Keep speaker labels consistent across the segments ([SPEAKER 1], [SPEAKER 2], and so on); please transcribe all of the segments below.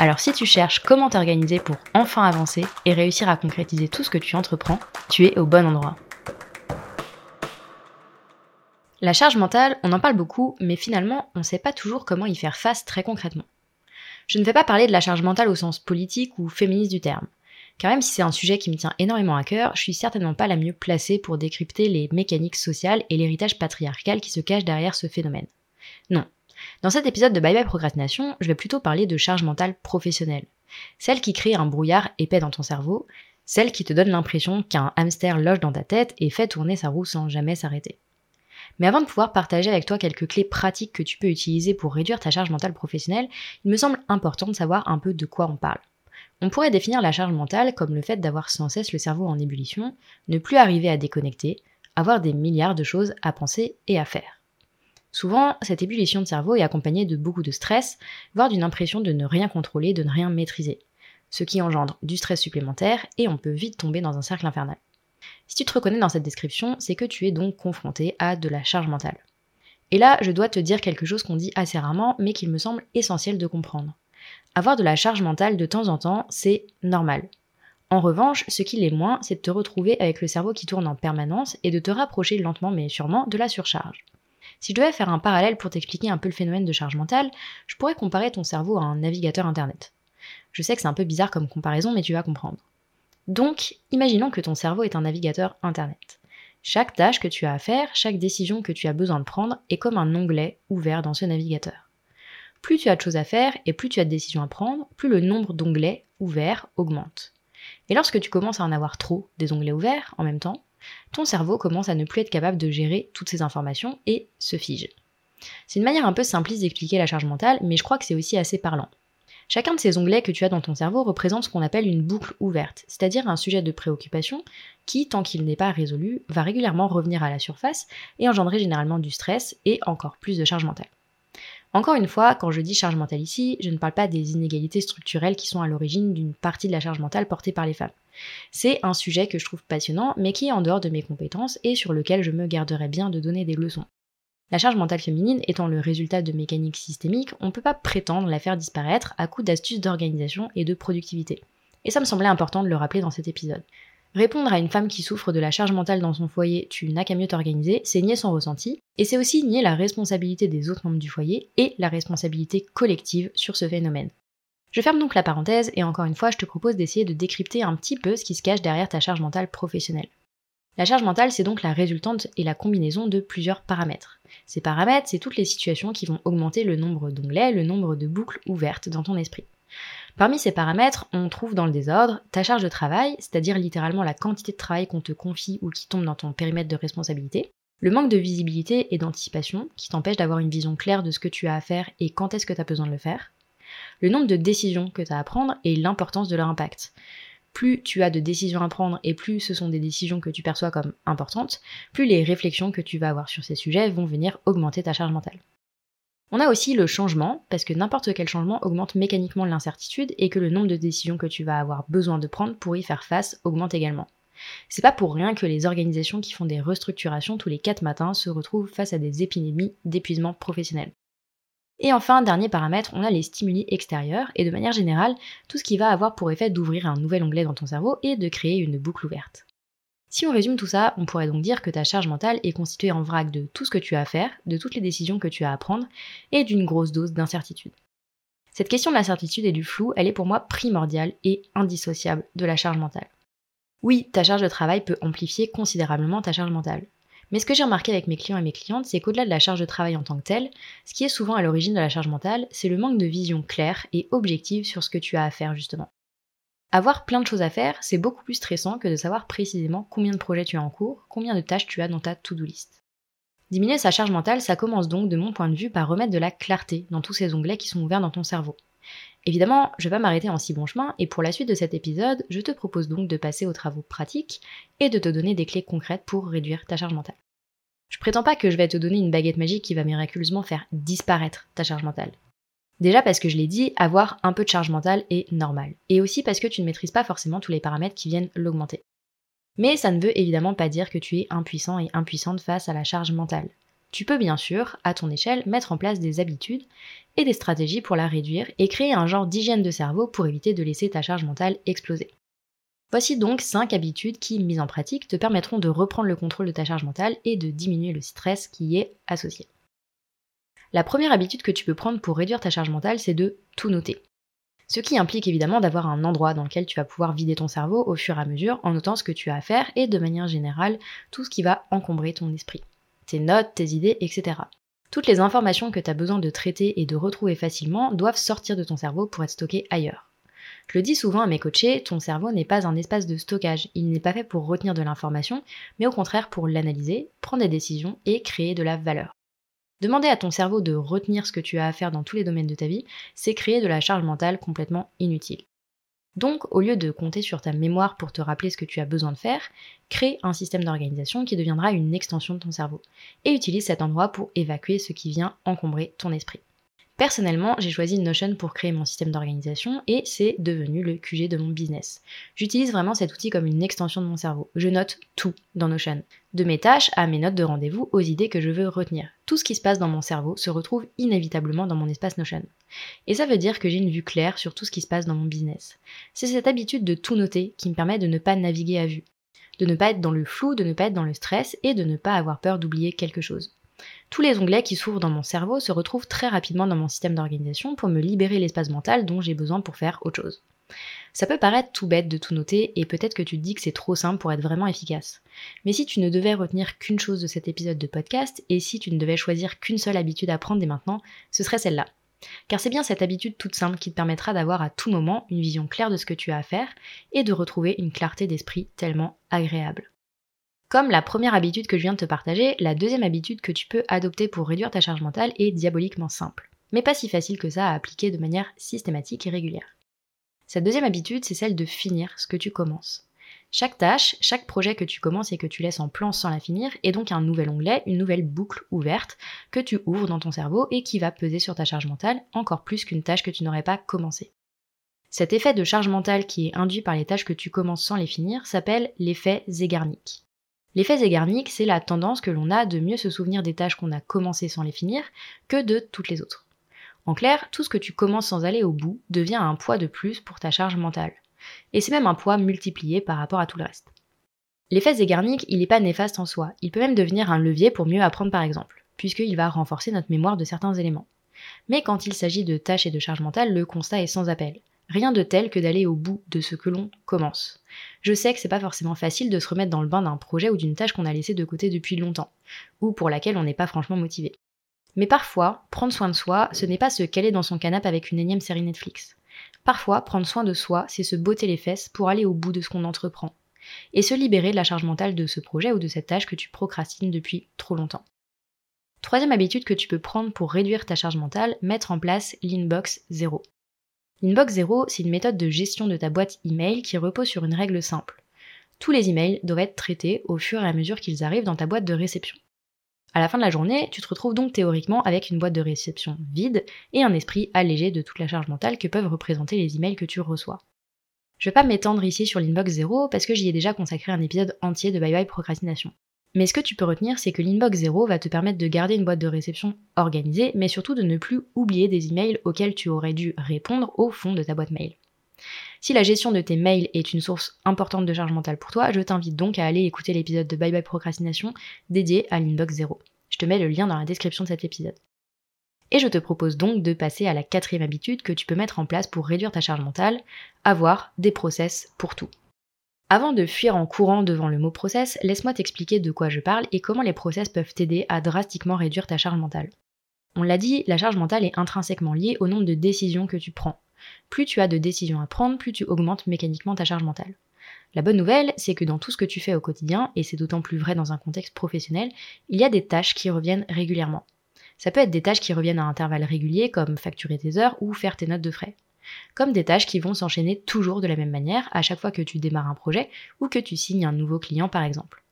[SPEAKER 1] Alors si tu cherches comment t'organiser pour enfin avancer et réussir à concrétiser tout ce que tu entreprends, tu es au bon endroit. La charge mentale, on en parle beaucoup, mais finalement, on ne sait pas toujours comment y faire face très concrètement. Je ne vais pas parler de la charge mentale au sens politique ou féministe du terme. Car même si c'est un sujet qui me tient énormément à cœur, je suis certainement pas la mieux placée pour décrypter les mécaniques sociales et l'héritage patriarcal qui se cachent derrière ce phénomène. Non, dans cet épisode de Bye Bye Procrastination, je vais plutôt parler de charge mentale professionnelle. Celle qui crée un brouillard épais dans ton cerveau, celle qui te donne l'impression qu'un hamster loge dans ta tête et fait tourner sa roue sans jamais s'arrêter. Mais avant de pouvoir partager avec toi quelques clés pratiques que tu peux utiliser pour réduire ta charge mentale professionnelle, il me semble important de savoir un peu de quoi on parle. On pourrait définir la charge mentale comme le fait d'avoir sans cesse le cerveau en ébullition, ne plus arriver à déconnecter, avoir des milliards de choses à penser et à faire. Souvent, cette ébullition de cerveau est accompagnée de beaucoup de stress, voire d'une impression de ne rien contrôler, de ne rien maîtriser, ce qui engendre du stress supplémentaire et on peut vite tomber dans un cercle infernal. Si tu te reconnais dans cette description, c'est que tu es donc confronté à de la charge mentale. Et là, je dois te dire quelque chose qu'on dit assez rarement, mais qu'il me semble essentiel de comprendre. Avoir de la charge mentale de temps en temps, c'est normal. En revanche, ce qui l'est moins, c'est de te retrouver avec le cerveau qui tourne en permanence et de te rapprocher lentement mais sûrement de la surcharge. Si je devais faire un parallèle pour t'expliquer un peu le phénomène de charge mentale, je pourrais comparer ton cerveau à un navigateur internet. Je sais que c'est un peu bizarre comme comparaison, mais tu vas comprendre. Donc, imaginons que ton cerveau est un navigateur internet. Chaque tâche que tu as à faire, chaque décision que tu as besoin de prendre est comme un onglet ouvert dans ce navigateur. Plus tu as de choses à faire et plus tu as de décisions à prendre, plus le nombre d'onglets ouverts augmente. Et lorsque tu commences à en avoir trop des onglets ouverts en même temps, ton cerveau commence à ne plus être capable de gérer toutes ces informations et se fige. C'est une manière un peu simpliste d'expliquer la charge mentale, mais je crois que c'est aussi assez parlant. Chacun de ces onglets que tu as dans ton cerveau représente ce qu'on appelle une boucle ouverte, c'est-à-dire un sujet de préoccupation qui, tant qu'il n'est pas résolu, va régulièrement revenir à la surface et engendrer généralement du stress et encore plus de charge mentale. Encore une fois, quand je dis charge mentale ici, je ne parle pas des inégalités structurelles qui sont à l'origine d'une partie de la charge mentale portée par les femmes. C'est un sujet que je trouve passionnant, mais qui est en dehors de mes compétences et sur lequel je me garderais bien de donner des leçons. La charge mentale féminine étant le résultat de mécaniques systémiques, on ne peut pas prétendre la faire disparaître à coup d'astuces d'organisation et de productivité. Et ça me semblait important de le rappeler dans cet épisode. Répondre à une femme qui souffre de la charge mentale dans son foyer, tu n'as qu'à mieux t'organiser, c'est nier son ressenti, et c'est aussi nier la responsabilité des autres membres du foyer et la responsabilité collective sur ce phénomène. Je ferme donc la parenthèse et encore une fois, je te propose d'essayer de décrypter un petit peu ce qui se cache derrière ta charge mentale professionnelle. La charge mentale, c'est donc la résultante et la combinaison de plusieurs paramètres. Ces paramètres, c'est toutes les situations qui vont augmenter le nombre d'onglets, le nombre de boucles ouvertes dans ton esprit. Parmi ces paramètres, on trouve dans le désordre ta charge de travail, c'est-à-dire littéralement la quantité de travail qu'on te confie ou qui tombe dans ton périmètre de responsabilité, le manque de visibilité et d'anticipation, qui t'empêche d'avoir une vision claire de ce que tu as à faire et quand est-ce que tu as besoin de le faire, le nombre de décisions que tu as à prendre et l'importance de leur impact. Plus tu as de décisions à prendre et plus ce sont des décisions que tu perçois comme importantes, plus les réflexions que tu vas avoir sur ces sujets vont venir augmenter ta charge mentale. On a aussi le changement, parce que n'importe quel changement augmente mécaniquement l'incertitude et que le nombre de décisions que tu vas avoir besoin de prendre pour y faire face augmente également. C'est pas pour rien que les organisations qui font des restructurations tous les 4 matins se retrouvent face à des épidémies d'épuisement professionnel. Et enfin, dernier paramètre, on a les stimuli extérieurs et de manière générale, tout ce qui va avoir pour effet d'ouvrir un nouvel onglet dans ton cerveau et de créer une boucle ouverte. Si on résume tout ça, on pourrait donc dire que ta charge mentale est constituée en vrac de tout ce que tu as à faire, de toutes les décisions que tu as à prendre, et d'une grosse dose d'incertitude. Cette question de l'incertitude et du flou, elle est pour moi primordiale et indissociable de la charge mentale. Oui, ta charge de travail peut amplifier considérablement ta charge mentale. Mais ce que j'ai remarqué avec mes clients et mes clientes, c'est qu'au-delà de la charge de travail en tant que telle, ce qui est souvent à l'origine de la charge mentale, c'est le manque de vision claire et objective sur ce que tu as à faire justement. Avoir plein de choses à faire, c'est beaucoup plus stressant que de savoir précisément combien de projets tu as en cours, combien de tâches tu as dans ta to-do list. Diminuer sa charge mentale, ça commence donc de mon point de vue par remettre de la clarté dans tous ces onglets qui sont ouverts dans ton cerveau. Évidemment, je vais pas m'arrêter en si bon chemin et pour la suite de cet épisode, je te propose donc de passer aux travaux pratiques et de te donner des clés concrètes pour réduire ta charge mentale. Je prétends pas que je vais te donner une baguette magique qui va miraculeusement faire disparaître ta charge mentale. Déjà parce que je l'ai dit, avoir un peu de charge mentale est normal. Et aussi parce que tu ne maîtrises pas forcément tous les paramètres qui viennent l'augmenter. Mais ça ne veut évidemment pas dire que tu es impuissant et impuissante face à la charge mentale. Tu peux bien sûr, à ton échelle, mettre en place des habitudes et des stratégies pour la réduire et créer un genre d'hygiène de cerveau pour éviter de laisser ta charge mentale exploser. Voici donc 5 habitudes qui, mises en pratique, te permettront de reprendre le contrôle de ta charge mentale et de diminuer le stress qui y est associé. La première habitude que tu peux prendre pour réduire ta charge mentale, c'est de tout noter. Ce qui implique évidemment d'avoir un endroit dans lequel tu vas pouvoir vider ton cerveau au fur et à mesure en notant ce que tu as à faire et de manière générale tout ce qui va encombrer ton esprit tes notes, tes idées, etc. Toutes les informations que tu as besoin de traiter et de retrouver facilement doivent sortir de ton cerveau pour être stockées ailleurs. Je le dis souvent à mes coachés, ton cerveau n'est pas un espace de stockage, il n'est pas fait pour retenir de l'information, mais au contraire pour l'analyser, prendre des décisions et créer de la valeur. Demander à ton cerveau de retenir ce que tu as à faire dans tous les domaines de ta vie, c'est créer de la charge mentale complètement inutile. Donc, au lieu de compter sur ta mémoire pour te rappeler ce que tu as besoin de faire, crée un système d'organisation qui deviendra une extension de ton cerveau. Et utilise cet endroit pour évacuer ce qui vient encombrer ton esprit. Personnellement, j'ai choisi Notion pour créer mon système d'organisation et c'est devenu le QG de mon business. J'utilise vraiment cet outil comme une extension de mon cerveau. Je note tout dans Notion. De mes tâches à mes notes de rendez-vous aux idées que je veux retenir. Tout ce qui se passe dans mon cerveau se retrouve inévitablement dans mon espace Notion. Et ça veut dire que j'ai une vue claire sur tout ce qui se passe dans mon business. C'est cette habitude de tout noter qui me permet de ne pas naviguer à vue. De ne pas être dans le flou, de ne pas être dans le stress et de ne pas avoir peur d'oublier quelque chose. Tous les onglets qui s'ouvrent dans mon cerveau se retrouvent très rapidement dans mon système d'organisation pour me libérer l'espace mental dont j'ai besoin pour faire autre chose. Ça peut paraître tout bête de tout noter et peut-être que tu te dis que c'est trop simple pour être vraiment efficace. Mais si tu ne devais retenir qu'une chose de cet épisode de podcast et si tu ne devais choisir qu'une seule habitude à prendre dès maintenant, ce serait celle-là. Car c'est bien cette habitude toute simple qui te permettra d'avoir à tout moment une vision claire de ce que tu as à faire et de retrouver une clarté d'esprit tellement agréable. Comme la première habitude que je viens de te partager, la deuxième habitude que tu peux adopter pour réduire ta charge mentale est diaboliquement simple, mais pas si facile que ça à appliquer de manière systématique et régulière. Cette deuxième habitude, c'est celle de finir ce que tu commences. Chaque tâche, chaque projet que tu commences et que tu laisses en plan sans la finir est donc un nouvel onglet, une nouvelle boucle ouverte que tu ouvres dans ton cerveau et qui va peser sur ta charge mentale encore plus qu'une tâche que tu n'aurais pas commencée. Cet effet de charge mentale qui est induit par les tâches que tu commences sans les finir s'appelle l'effet Zeigarnik. L'effet Zeigarnik, c'est la tendance que l'on a de mieux se souvenir des tâches qu'on a commencées sans les finir que de toutes les autres. En clair, tout ce que tu commences sans aller au bout devient un poids de plus pour ta charge mentale. Et c'est même un poids multiplié par rapport à tout le reste. L'effet Zeigarnik, il n'est pas néfaste en soi, il peut même devenir un levier pour mieux apprendre par exemple, puisqu'il va renforcer notre mémoire de certains éléments. Mais quand il s'agit de tâches et de charge mentale, le constat est sans appel. Rien de tel que d'aller au bout de ce que l'on commence. Je sais que c'est pas forcément facile de se remettre dans le bain d'un projet ou d'une tâche qu'on a laissé de côté depuis longtemps, ou pour laquelle on n'est pas franchement motivé. Mais parfois, prendre soin de soi, ce n'est pas se caler dans son canapé avec une énième série Netflix. Parfois, prendre soin de soi, c'est se botter les fesses pour aller au bout de ce qu'on entreprend, et se libérer de la charge mentale de ce projet ou de cette tâche que tu procrastines depuis trop longtemps. Troisième habitude que tu peux prendre pour réduire ta charge mentale, mettre en place l'inbox zéro. Inbox 0, c'est une méthode de gestion de ta boîte email qui repose sur une règle simple. Tous les emails doivent être traités au fur et à mesure qu'ils arrivent dans ta boîte de réception. À la fin de la journée, tu te retrouves donc théoriquement avec une boîte de réception vide et un esprit allégé de toute la charge mentale que peuvent représenter les emails que tu reçois. Je vais pas m'étendre ici sur l'inbox 0 parce que j'y ai déjà consacré un épisode entier de Bye Bye Procrastination. Mais ce que tu peux retenir, c'est que l'inbox 0 va te permettre de garder une boîte de réception organisée, mais surtout de ne plus oublier des emails auxquels tu aurais dû répondre au fond de ta boîte mail. Si la gestion de tes mails est une source importante de charge mentale pour toi, je t'invite donc à aller écouter l'épisode de Bye Bye Procrastination dédié à l'inbox 0. Je te mets le lien dans la description de cet épisode. Et je te propose donc de passer à la quatrième habitude que tu peux mettre en place pour réduire ta charge mentale, avoir des process pour tout. Avant de fuir en courant devant le mot process, laisse-moi t'expliquer de quoi je parle et comment les process peuvent t'aider à drastiquement réduire ta charge mentale. On l'a dit, la charge mentale est intrinsèquement liée au nombre de décisions que tu prends. Plus tu as de décisions à prendre, plus tu augmentes mécaniquement ta charge mentale. La bonne nouvelle, c'est que dans tout ce que tu fais au quotidien, et c'est d'autant plus vrai dans un contexte professionnel, il y a des tâches qui reviennent régulièrement. Ça peut être des tâches qui reviennent à intervalles réguliers comme facturer tes heures ou faire tes notes de frais. Comme des tâches qui vont s'enchaîner toujours de la même manière à chaque fois que tu démarres un projet ou que tu signes un nouveau client par exemple.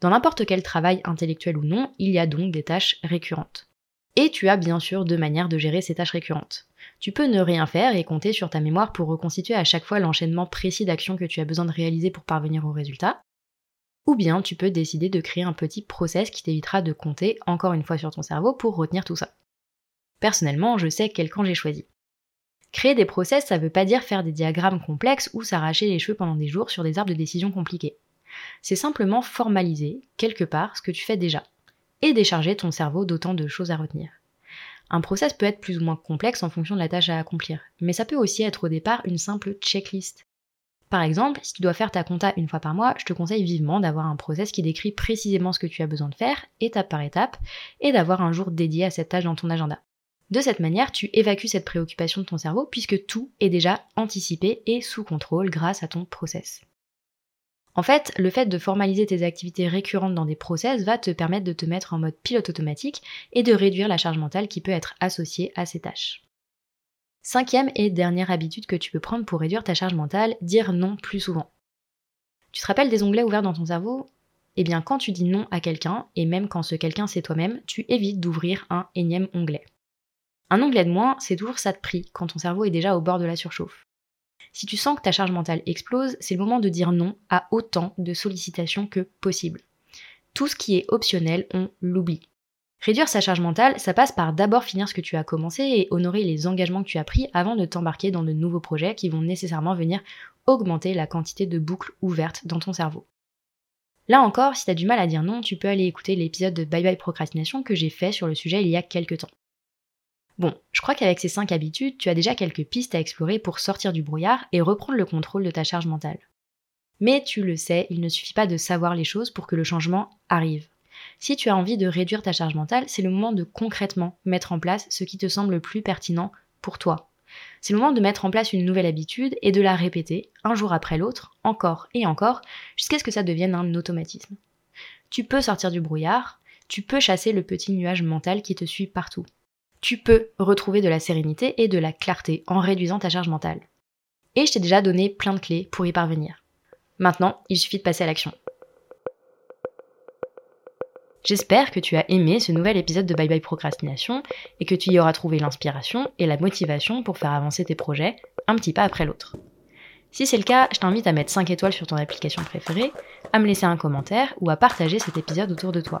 [SPEAKER 1] Dans n'importe quel travail intellectuel ou non, il y a donc des tâches récurrentes. Et tu as bien sûr deux manières de gérer ces tâches récurrentes. Tu peux ne rien faire et compter sur ta mémoire pour reconstituer à chaque fois l'enchaînement précis d'actions que tu as besoin de réaliser pour parvenir au résultat. Ou bien tu peux décider de créer un petit process qui t'évitera de compter encore une fois sur ton cerveau pour retenir tout ça. Personnellement, je sais quel camp j'ai choisi. Créer des process, ça veut pas dire faire des diagrammes complexes ou s'arracher les cheveux pendant des jours sur des arbres de décision compliqués. C'est simplement formaliser, quelque part, ce que tu fais déjà, et décharger ton cerveau d'autant de choses à retenir. Un process peut être plus ou moins complexe en fonction de la tâche à accomplir, mais ça peut aussi être au départ une simple checklist. Par exemple, si tu dois faire ta compta une fois par mois, je te conseille vivement d'avoir un process qui décrit précisément ce que tu as besoin de faire, étape par étape, et d'avoir un jour dédié à cette tâche dans ton agenda. De cette manière, tu évacues cette préoccupation de ton cerveau puisque tout est déjà anticipé et sous contrôle grâce à ton process. En fait, le fait de formaliser tes activités récurrentes dans des process va te permettre de te mettre en mode pilote automatique et de réduire la charge mentale qui peut être associée à ces tâches. Cinquième et dernière habitude que tu peux prendre pour réduire ta charge mentale, dire non plus souvent. Tu te rappelles des onglets ouverts dans ton cerveau? Eh bien, quand tu dis non à quelqu'un, et même quand ce quelqu'un c'est toi-même, tu évites d'ouvrir un énième onglet. Un onglet de moins, c'est toujours ça de prix quand ton cerveau est déjà au bord de la surchauffe. Si tu sens que ta charge mentale explose, c'est le moment de dire non à autant de sollicitations que possible. Tout ce qui est optionnel, on l'oublie. Réduire sa charge mentale, ça passe par d'abord finir ce que tu as commencé et honorer les engagements que tu as pris avant de t'embarquer dans de nouveaux projets qui vont nécessairement venir augmenter la quantité de boucles ouvertes dans ton cerveau. Là encore, si tu as du mal à dire non, tu peux aller écouter l'épisode de Bye Bye Procrastination que j'ai fait sur le sujet il y a quelques temps. Bon, je crois qu'avec ces 5 habitudes, tu as déjà quelques pistes à explorer pour sortir du brouillard et reprendre le contrôle de ta charge mentale. Mais tu le sais, il ne suffit pas de savoir les choses pour que le changement arrive. Si tu as envie de réduire ta charge mentale, c'est le moment de concrètement mettre en place ce qui te semble le plus pertinent pour toi. C'est le moment de mettre en place une nouvelle habitude et de la répéter, un jour après l'autre, encore et encore, jusqu'à ce que ça devienne un automatisme. Tu peux sortir du brouillard, tu peux chasser le petit nuage mental qui te suit partout tu peux retrouver de la sérénité et de la clarté en réduisant ta charge mentale. Et je t'ai déjà donné plein de clés pour y parvenir. Maintenant, il suffit de passer à l'action. J'espère que tu as aimé ce nouvel épisode de Bye Bye Procrastination et que tu y auras trouvé l'inspiration et la motivation pour faire avancer tes projets un petit pas après l'autre. Si c'est le cas, je t'invite à mettre 5 étoiles sur ton application préférée, à me laisser un commentaire ou à partager cet épisode autour de toi.